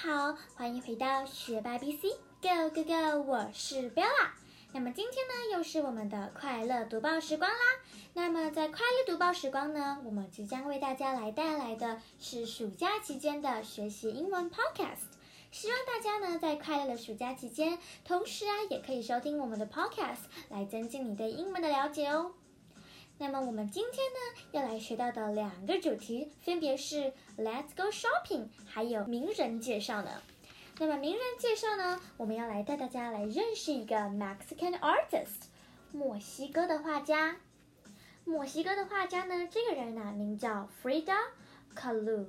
好，欢迎回到学霸 B C Go Go Go，我是 Bella。那么今天呢，又是我们的快乐读报时光啦。那么在快乐读报时光呢，我们即将为大家来带来的是暑假期间的学习英文 Podcast。希望大家呢在快乐的暑假期间，同时啊也可以收听我们的 Podcast，来增进你对英文的了解哦。那么我们今天呢要来学到的两个主题分别是 Let's go shopping，还有名人介绍呢。那么名人介绍呢，我们要来带大家来认识一个 Mexican artist，墨西哥的画家。墨西哥的画家呢，这个人呢名叫 Frida Kahlo。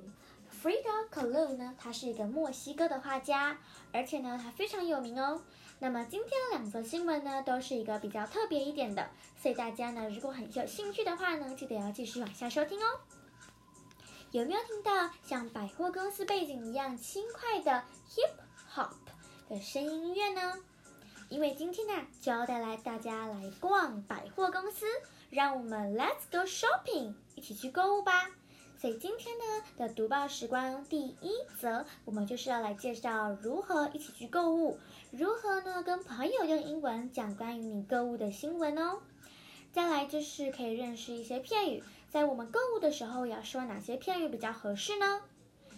Frida Kahlo 呢，他是一个墨西哥的画家，而且呢他非常有名哦。那么今天的两则新闻呢，都是一个比较特别一点的，所以大家呢，如果很有兴趣的话呢，记得要继续往下收听哦。有没有听到像百货公司背景一样轻快的 hip hop 的声音音乐呢？因为今天呢，就要带来大家来逛百货公司，让我们 Let's go shopping，一起去购物吧。所以今天呢的读报时光第一则，我们就是要来介绍如何一起去购物，如何呢跟朋友用英文讲关于你购物的新闻哦。再来就是可以认识一些片语，在我们购物的时候要说哪些片语比较合适呢？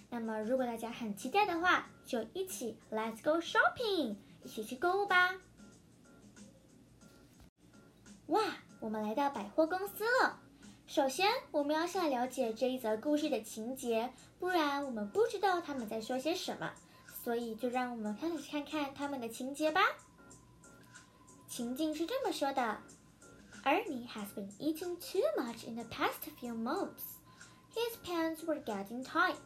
那么如果大家很期待的话，就一起 Let's go shopping，一起去购物吧。哇，我们来到百货公司了。首先，我们要先来了解这一则故事的情节，不然我们不知道他们在说些什么。所以，就让我们开始看看他们的情节吧。情境是这么说的：Ernie has been eating too much in the past few months. His pants were getting tight.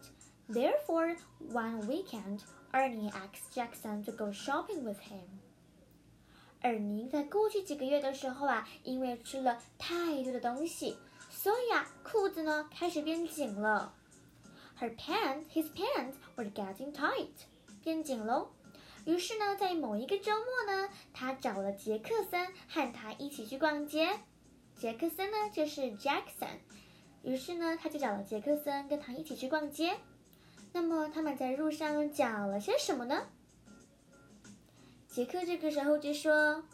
Therefore, one weekend, Ernie asked Jackson to go shopping with him. 尔尼在过去几个月的时候啊，因为吃了太多的东西。所以啊，裤子呢开始变紧了。Her pants, his pants were getting tight，变紧喽。于是呢，在某一个周末呢，他找了杰克森和他一起去逛街。杰克森呢就是 Jackson，于是呢，他就找了杰克森跟他一起去逛街。那么他们在路上讲了些什么呢？杰克这个时候就说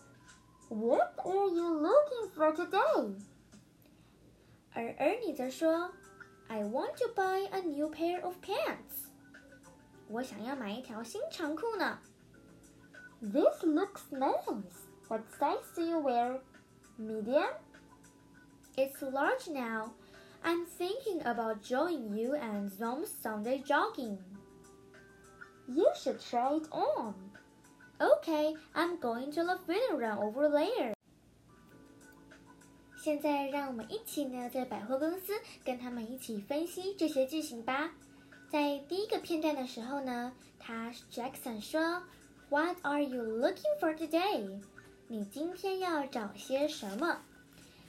：“What are you looking for today？” 而而你则说：“I want to buy a new pair of pants。”我想要买一条新长裤呢。This looks nice. What size do you wear? Medium? It's large now. I'm thinking about joining you and some Sunday jogging. You should try it on. Okay, I'm going to the fitting room over there. 现在让我们一起呢，在百货公司跟他们一起分析这些句型吧。在第一个片段的时候呢，他 Jackson 说：“What are you looking for today？” 你今天要找些什么？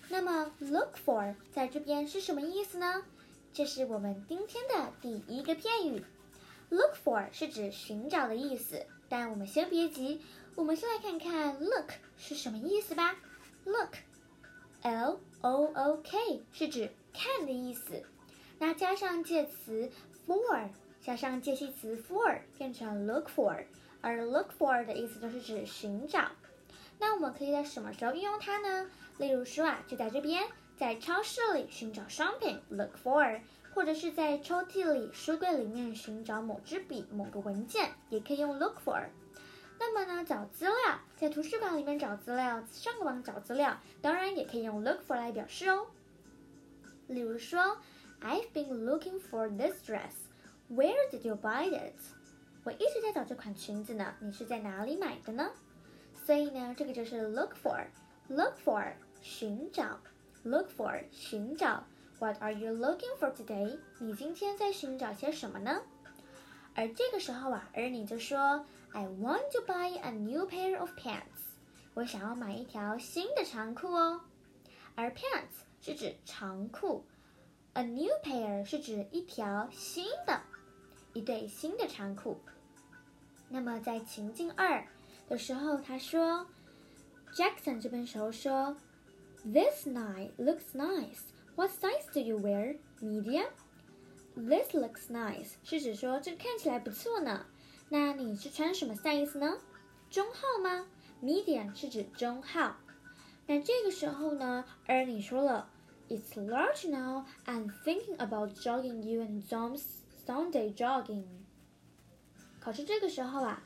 那么 “look for” 在这边是什么意思呢？这是我们今天的第一个片语。“look for” 是指寻找的意思，但我们先别急，我们先来看看 “look” 是什么意思吧。“look”。L O O K 是指看的意思，那加上介词 for，加上介系词 for，变成 look for，而 look for 的意思就是指寻找。那我们可以在什么时候运用它呢？例如说啊，就在这边，在超市里寻找商品 look for，或者是在抽屉里、书柜里面寻找某支笔、某个文件，也可以用 look for。那么呢，找资料，在图书馆里面找资料，上个网找资料，当然也可以用 look for 来表示哦。例如说，I've been looking for this dress. Where did you buy it? 我一直在找这款裙子呢，你是在哪里买的呢？所以呢，这个就是 look for。look for 寻找，look for 寻找。What are you looking for today？你今天在寻找些什么呢？而这个时候啊，而你就说。I want to buy a new pair of pants。我想要买一条新的长裤哦。而 pants 是指长裤，a new pair 是指一条新的，一对新的长裤。那么在情境二的时候，他说，Jackson 这边时候说，This night looks nice. What size do you wear? Medium. This looks nice 是指说这看起来不错呢。 那你是穿什么 size 呢？中号吗？Medium 是指中号。那这个时候呢，Ernie 说了，It's large now. I'm thinking about jogging you and Tom's Sunday jogging. 可是这个时候啊，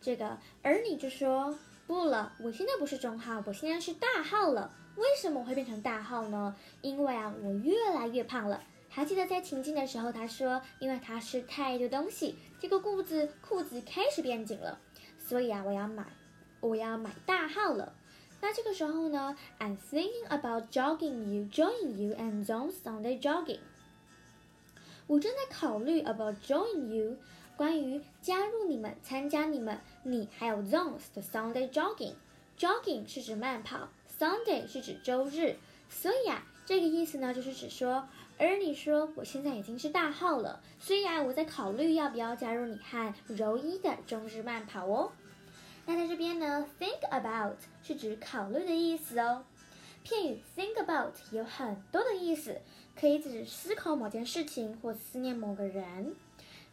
这个 Ernie 就说不了，我现在不是中号，我现在是大号了。为什么我会变成大号呢？因为啊，我越来越胖了。还记得在情境的时候，他说，因为他吃太多东西，这个裤子裤子开始变紧了，所以啊，我要买，我要买大号了。那这个时候呢，I'm thinking about jogging you, join you, and on Sunday jogging。我正在考虑 about join you，关于加入你们、参加你们、你还有 Zones 的 Sunday jogging。Jogging 是指慢跑，Sunday 是指周日，所以啊，这个意思呢，就是指说。而你说我现在已经是大号了，所以啊，我在考虑要不要加入你和柔一的中日慢跑哦。那在这边呢，think about 是指考虑的意思哦。片语 think about 有很多的意思，可以指思考某件事情或思念某个人。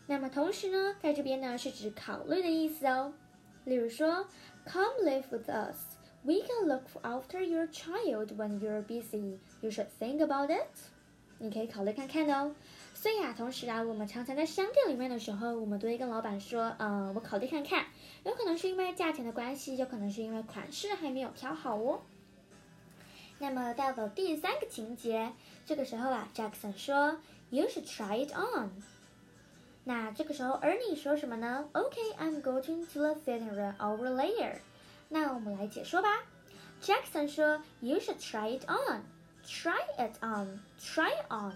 那么同时呢，在这边呢是指考虑的意思哦。例如说，Come live with us. We can look after your child when you're busy. You should think about it. 你可以考虑看看哦。所以啊，同时啊，我们常常在商店里面的时候，我们都会跟老板说，嗯，我考虑看看。有可能是因为价钱的关系，有可能是因为款式还没有挑好哦。那么到了第三个情节，这个时候啊，Jackson 说，You should try it on。那这个时候，Ernie 说什么呢？OK，I'm going to the fitting room over later。那我们来解说吧。Jackson 说，You should try it on。Try it on, try on,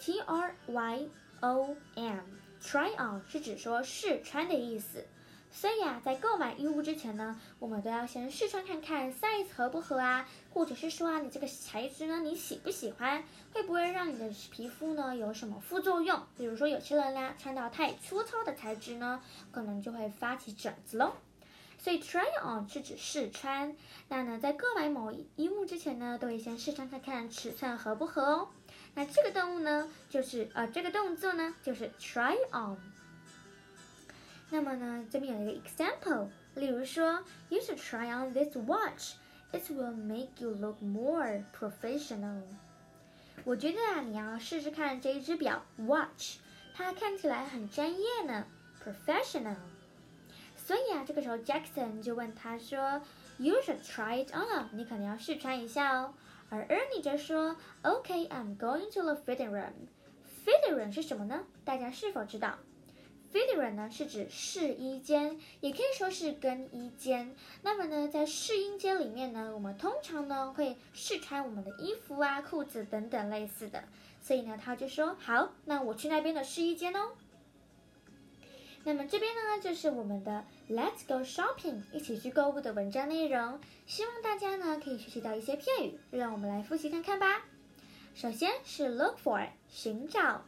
T R Y O N, try on 是指说试穿的意思。所以啊，在购买衣物之前呢，我们都要先试穿看看 size 合不合啊，或者是说啊，你这个材质呢，你喜不喜欢？会不会让你的皮肤呢有什么副作用？比如说有些人呢穿到太粗糙的材质呢，可能就会发起疹子喽。所以 try on 是指试穿，那呢，在购买某衣物之前呢，都会先试穿看看尺寸合不合哦。那这个动物呢，就是呃，这个动作呢，就是 try on。那么呢，这边有一个 example，例如说，You should try on this watch，it will make you look more professional。我觉得啊，你要试试看这一只表 watch，它看起来很专业呢，professional。所以啊，这个时候 Jackson 就问他说：“You should try it on，你可能要试穿一下哦。”而 Ernie 则说：“OK，I'm going to the fitting room。”fitting room 是什么呢？大家是否知道？fitting room 呢是指试衣间，也可以说是更衣间。那么呢，在试衣间里面呢，我们通常呢会试穿我们的衣服啊、裤子等等类似的。所以呢，他就说：“好，那我去那边的试衣间哦。”那么这边呢，就是我们的 Let's go shopping，一起去购物的文章内容。希望大家呢可以学习到一些片语，让我们来复习看看吧。首先是 look for，寻找。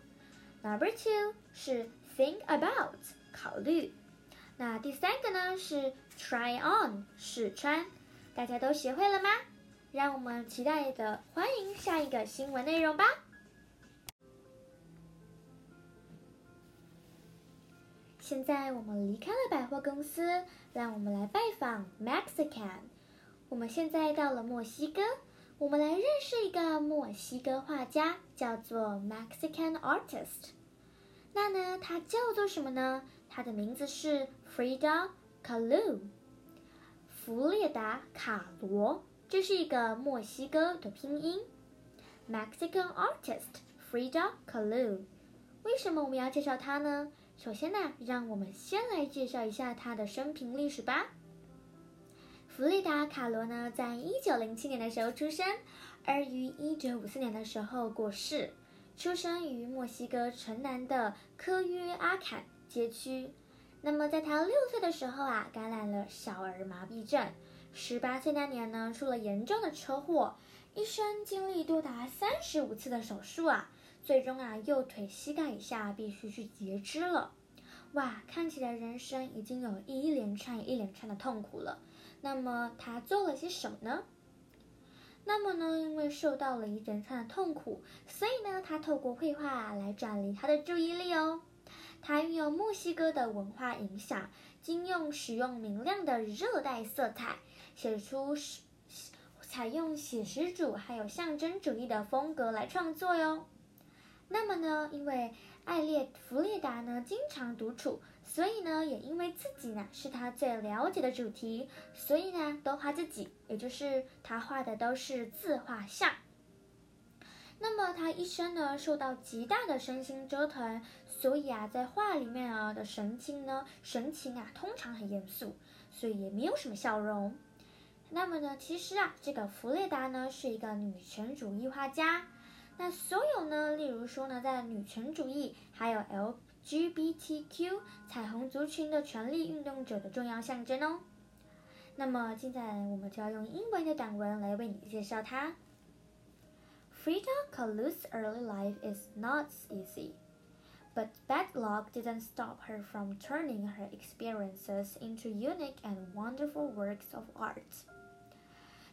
Number two 是 think about，考虑。那第三个呢是 try on，试穿。大家都学会了吗？让我们期待的欢迎下一个新闻内容吧。现在我们离开了百货公司，让我们来拜访 Mexican。我们现在到了墨西哥，我们来认识一个墨西哥画家，叫做 Mexican artist。那呢，他叫做什么呢？他的名字是 Frida Kahlo。弗列达·卡罗，这是一个墨西哥的拼音。Mexican artist Frida Kahlo。为什么我们要介绍他呢？首先呢，让我们先来介绍一下他的生平历史吧。弗里达·卡罗呢，在一九零七年的时候出生，而于一九五四年的时候过世。出生于墨西哥城南的科约阿坎街区。那么在他六岁的时候啊，感染了小儿麻痹症。十八岁那年呢，出了严重的车祸，一生经历多达三十五次的手术啊。最终啊，右腿膝盖以下必须去截肢了，哇，看起来人生已经有一连串一连串的痛苦了。那么他做了些什么呢？那么呢，因为受到了一连串的痛苦，所以呢，他透过绘画来转移他的注意力哦。他运用墨西哥的文化影响，经用使用明亮的热带色彩，写出采用写实主还有象征主义的风格来创作哟。那么呢，因为艾列弗列达呢经常独处，所以呢也因为自己呢是他最了解的主题，所以呢都画自己，也就是他画的都是自画像。那么他一生呢受到极大的身心折腾，所以啊在画里面啊的神情呢神情啊通常很严肃，所以也没有什么笑容。那么呢其实啊这个弗列达呢是一个女权主义画家。那所有呢，例如说呢，在女权主义还有 LGBTQ 彩虹族群的权利运动者的重要象征哦。那么现在我们就要用英文的短文来为你介绍它。Frida Kahlo's early life is not easy, but bad luck didn't stop her from turning her experiences into unique and wonderful works of art.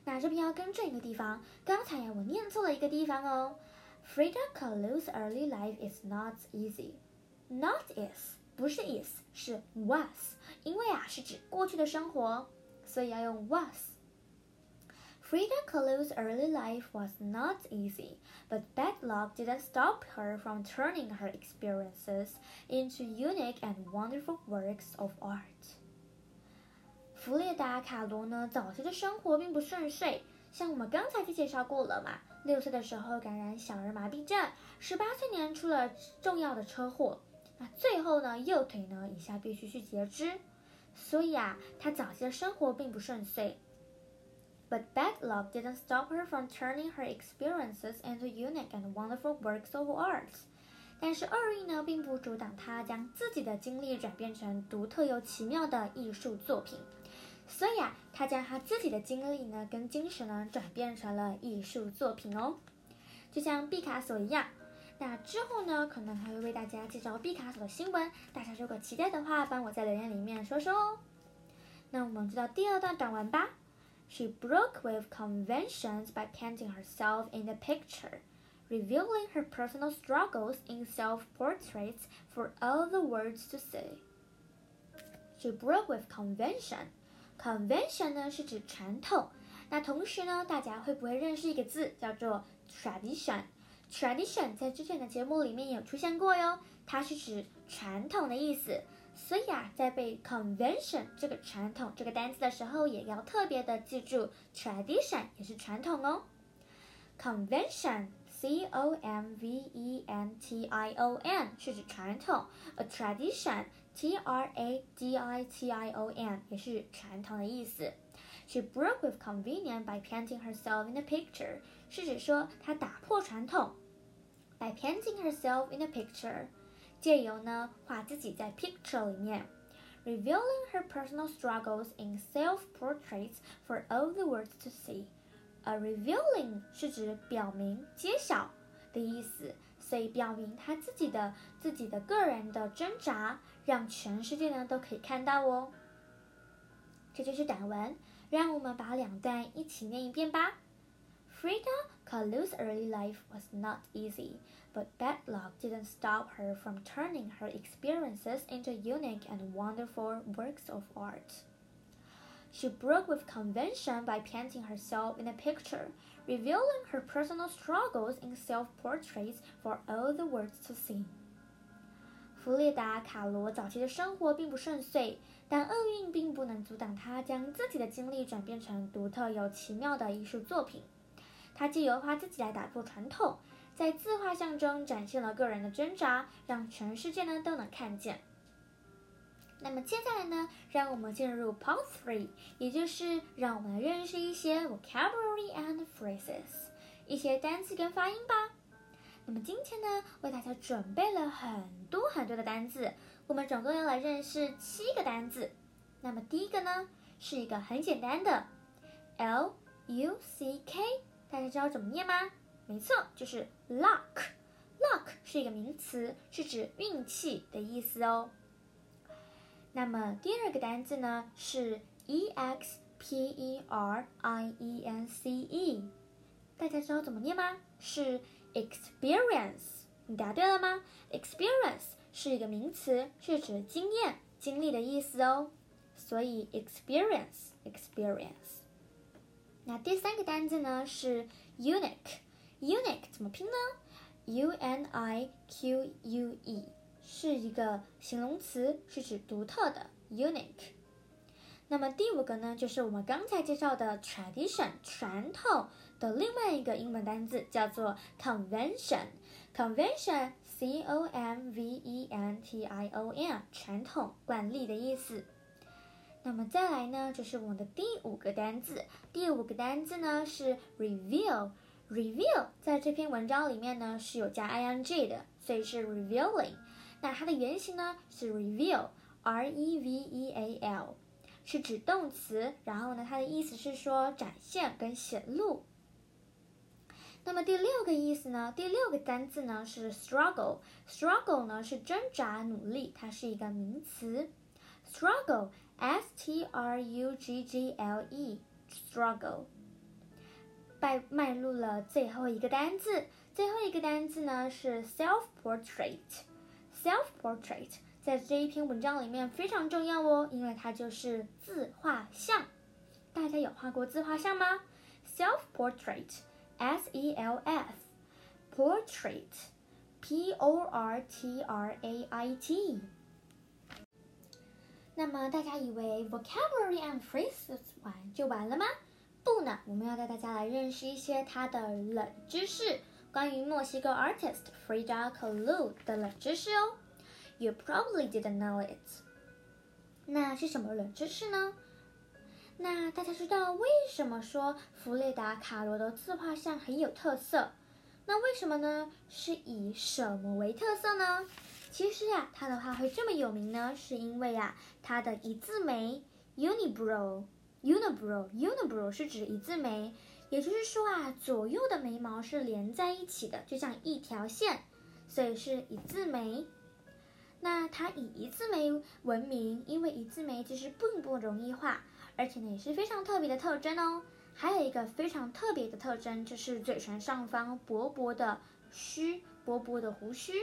那这边要更正一个地方，刚才呀我念错了一个地方哦。 Frida Kahlo's early life is not easy. Not is 不是 is 是 was，因为啊是指过去的生活，所以要用 was。Frida Kahlo's early life was not easy, but bad luck didn't stop her from turning her experiences into unique and wonderful works of art. 弗列达·卡罗呢，早期的生活并不顺遂，像我们刚才就介绍过了嘛。 六岁的时候感染小儿麻痹症，十八岁年出了重要的车祸，那最后呢，右腿呢以下必须去截肢，所以啊，他早期的生活并不顺遂。But bad luck didn't stop her from turning her experiences into unique and wonderful works of art。但是厄运呢，并不阻挡他将自己的经历转变成独特又奇妙的艺术作品。所以啊，他将他自己的经历呢，跟精神呢，转变成了艺术作品哦，就像毕卡索一样。那之后呢，可能还会为大家介绍毕卡索的新闻，大家如果期待的话，帮我在留言里面说说哦。那我们知道第二段短文吧。She broke with conventions by painting herself in the picture, revealing her personal struggles in self-portraits for all the world to see. She broke with convention. Convention 呢是指传统，那同时呢，大家会不会认识一个字叫做 tradition？tradition 在之前的节目里面有出现过哟，它是指传统的意思。所以啊，在背 convention 这个传统这个单词的时候，也要特别的记住 tradition 也是传统哦。convention，c o m v e n t i o n 是指传统，a tradition。T R A D I T I O N 也是传统的意思。She broke with convenience by painting herself in a picture，是指说她打破传统。By painting herself in a picture，借由呢画自己在 picture 里面，revealing her personal struggles in self-portraits for all the world to see。A revealing 是指表明、揭晓的意思。 所以表明他自己的自己的个人的挣扎，让全世界呢都可以看到哦。这就是短文，让我们把两段一起念一遍吧。Frida Kahlo's early life was not easy, but bad luck didn't stop her from turning her experiences into unique and wonderful works of art. She broke with convention by painting herself in a picture, revealing her personal struggles in self-portraits for all the world to see. 弗列达·卡罗早期的生活并不顺遂，但厄运并不能阻挡他将自己的经历转变成独特又奇妙的艺术作品。他借油画自己来打破传统，在自画像中展现了个人的挣扎，让全世界呢都能看见。那么接下来呢，让我们进入 Part Three，也就是让我们来认识一些 vocabulary and phrases，一些单词跟发音吧。那么今天呢，为大家准备了很多很多的单词，我们总共要来认识七个单词。那么第一个呢，是一个很简单的 L U C K，大家知道怎么念吗？没错，就是 luck。luck 是一个名词，是指运气的意思哦。那么第二个单词呢是 e x p e r i e n c e，大家知道怎么念吗？是 experience，你答对了吗？experience 是一个名词，是指经验、经历的意思哦。所以 experience experience。那第三个单词呢是 unique，unique 怎么拼呢？U N I Q U E 是一个形容词，是指独特的 unique。那么第五个呢，就是我们刚才介绍的 tradition 传统的另外一个英文单词，叫做 convention。convention C O M V E N T I O N 传统惯例的意思。那么再来呢，就是我们的第五个单字。第五个单字呢是 reveal。reveal 在这篇文章里面呢是有加 ing 的，所以是 revealing。那它的原型呢是 reveal，R E V E A L，是指动词。然后呢，它的意思是说展现跟显露。那么第六个意思呢？第六个单字呢是 struggle。struggle 呢是挣扎、努力，它是一个名词。struggle。S T R U G G L E，struggle。迈迈入了最后一个单字，最后一个单字呢是 self-portrait。Self-portrait 在这一篇文章里面非常重要哦，因为它就是自画像。大家有画过自画像吗？self-portrait，S E L F，portrait，P O R T R A I T。那么大家以为 vocabulary and phrases 完就完了吗？不呢，我们要带大家来认识一些它的冷知识，关于墨西哥 artist Frida Kahlo 的冷知识哦。You probably didn't know it。那是什么冷知识呢？那大家知道为什么说弗雷达·卡罗的自画像很有特色？那为什么呢？是以什么为特色呢？其实呀，他的画会这么有名呢，是因为呀，他的一字眉 unibrow，unibrow，unibrow 是指一字眉，也就是说啊，左右的眉毛是连在一起的，就像一条线，所以是一字眉。那它以一字眉闻名，因为一字眉其实并不容易画，而且呢也是非常特别的特征哦。还有一个非常特别的特征，就是嘴唇上方薄薄的须，薄薄的胡须。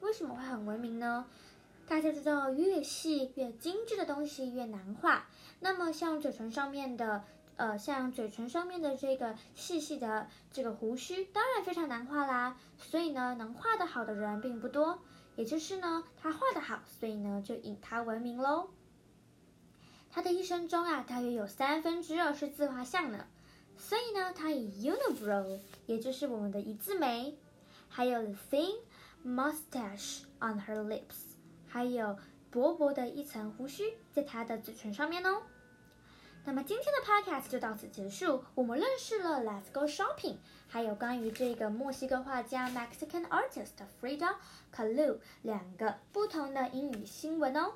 为什么会很闻名呢？大家知道，越细越精致的东西越难画。那么像嘴唇上面的，呃，像嘴唇上面的这个细细的这个胡须，当然非常难画啦。所以呢，能画得好的人并不多。也就是呢，他画得好，所以呢，就以他闻名喽。他的一生中啊，大约有三分之二是自画像呢。所以呢，他以 unibrow，也就是我们的一字眉，还有 thin。Mustache on her lips，还有薄薄的一层胡须在她的嘴唇上面哦。那么今天的 podcast 就到此结束，我们认识了 Let's Go Shopping，还有关于这个墨西哥画家 Mexican artist Frida Kahlo 两个不同的英语新闻哦。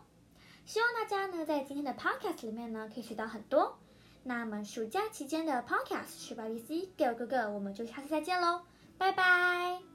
希望大家呢在今天的 podcast 里面呢可以学到很多。那么暑假期间的 podcast 是 BBC Go Go Go，我们就下次再见喽，拜拜。